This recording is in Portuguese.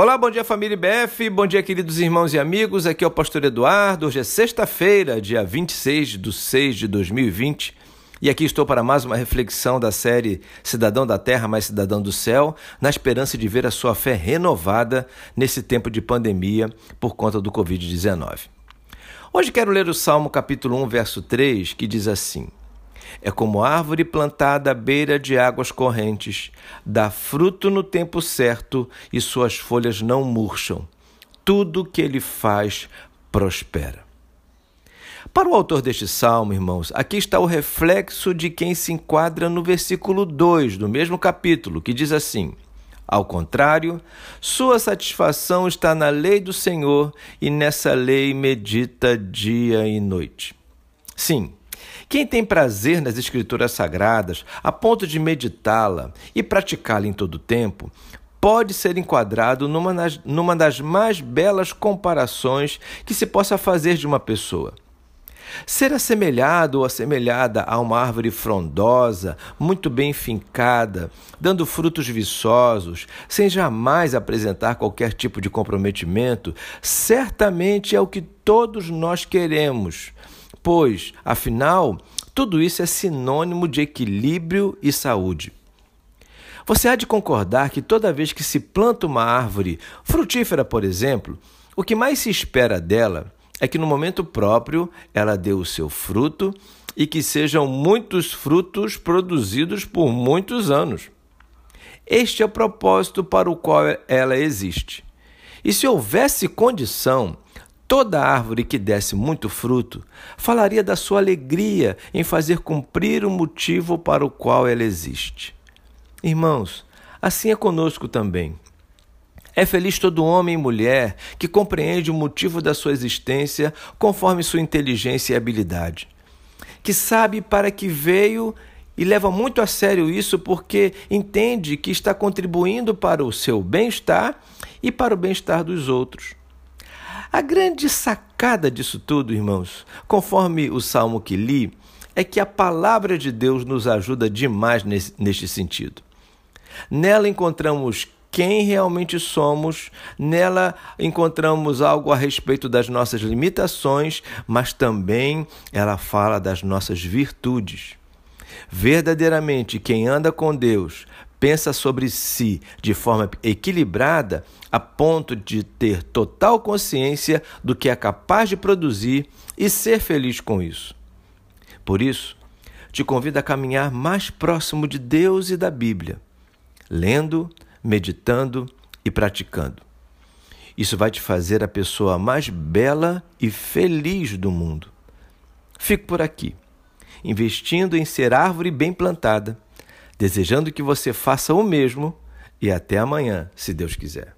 Olá, bom dia família IBF, bom dia queridos irmãos e amigos, aqui é o pastor Eduardo, hoje é sexta-feira, dia 26 de 6 de 2020 e aqui estou para mais uma reflexão da série Cidadão da Terra mais Cidadão do Céu, na esperança de ver a sua fé renovada nesse tempo de pandemia por conta do Covid-19. Hoje quero ler o Salmo capítulo 1, verso 3, que diz assim: é como árvore plantada à beira de águas correntes, dá fruto no tempo certo e suas folhas não murcham. Tudo que ele faz prospera. Para o autor deste salmo, irmãos, aqui está o reflexo de quem se enquadra no versículo 2 do mesmo capítulo, que diz assim: Ao contrário, sua satisfação está na lei do Senhor e nessa lei medita dia e noite. Sim, quem tem prazer nas Escrituras Sagradas, a ponto de meditá-la e praticá-la em todo o tempo, pode ser enquadrado numa, nas, numa das mais belas comparações que se possa fazer de uma pessoa. Ser assemelhado ou assemelhada a uma árvore frondosa, muito bem fincada, dando frutos viçosos, sem jamais apresentar qualquer tipo de comprometimento, certamente é o que todos nós queremos pois, afinal, tudo isso é sinônimo de equilíbrio e saúde. Você há de concordar que toda vez que se planta uma árvore frutífera, por exemplo, o que mais se espera dela é que no momento próprio ela dê o seu fruto e que sejam muitos frutos produzidos por muitos anos. Este é o propósito para o qual ela existe. E se houvesse condição Toda árvore que desse muito fruto falaria da sua alegria em fazer cumprir o motivo para o qual ela existe. Irmãos, assim é conosco também. É feliz todo homem e mulher que compreende o motivo da sua existência conforme sua inteligência e habilidade, que sabe para que veio e leva muito a sério isso porque entende que está contribuindo para o seu bem-estar e para o bem-estar dos outros. A grande sacada disso tudo, irmãos, conforme o salmo que li, é que a palavra de Deus nos ajuda demais nesse, neste sentido. Nela encontramos quem realmente somos, nela encontramos algo a respeito das nossas limitações, mas também ela fala das nossas virtudes. Verdadeiramente, quem anda com Deus pensa sobre si de forma equilibrada a ponto de ter total consciência do que é capaz de produzir e ser feliz com isso. Por isso, te convido a caminhar mais próximo de Deus e da Bíblia, lendo, meditando e praticando. Isso vai te fazer a pessoa mais bela e feliz do mundo. Fico por aqui, investindo em ser árvore bem plantada desejando que você faça o mesmo e até amanhã, se Deus quiser.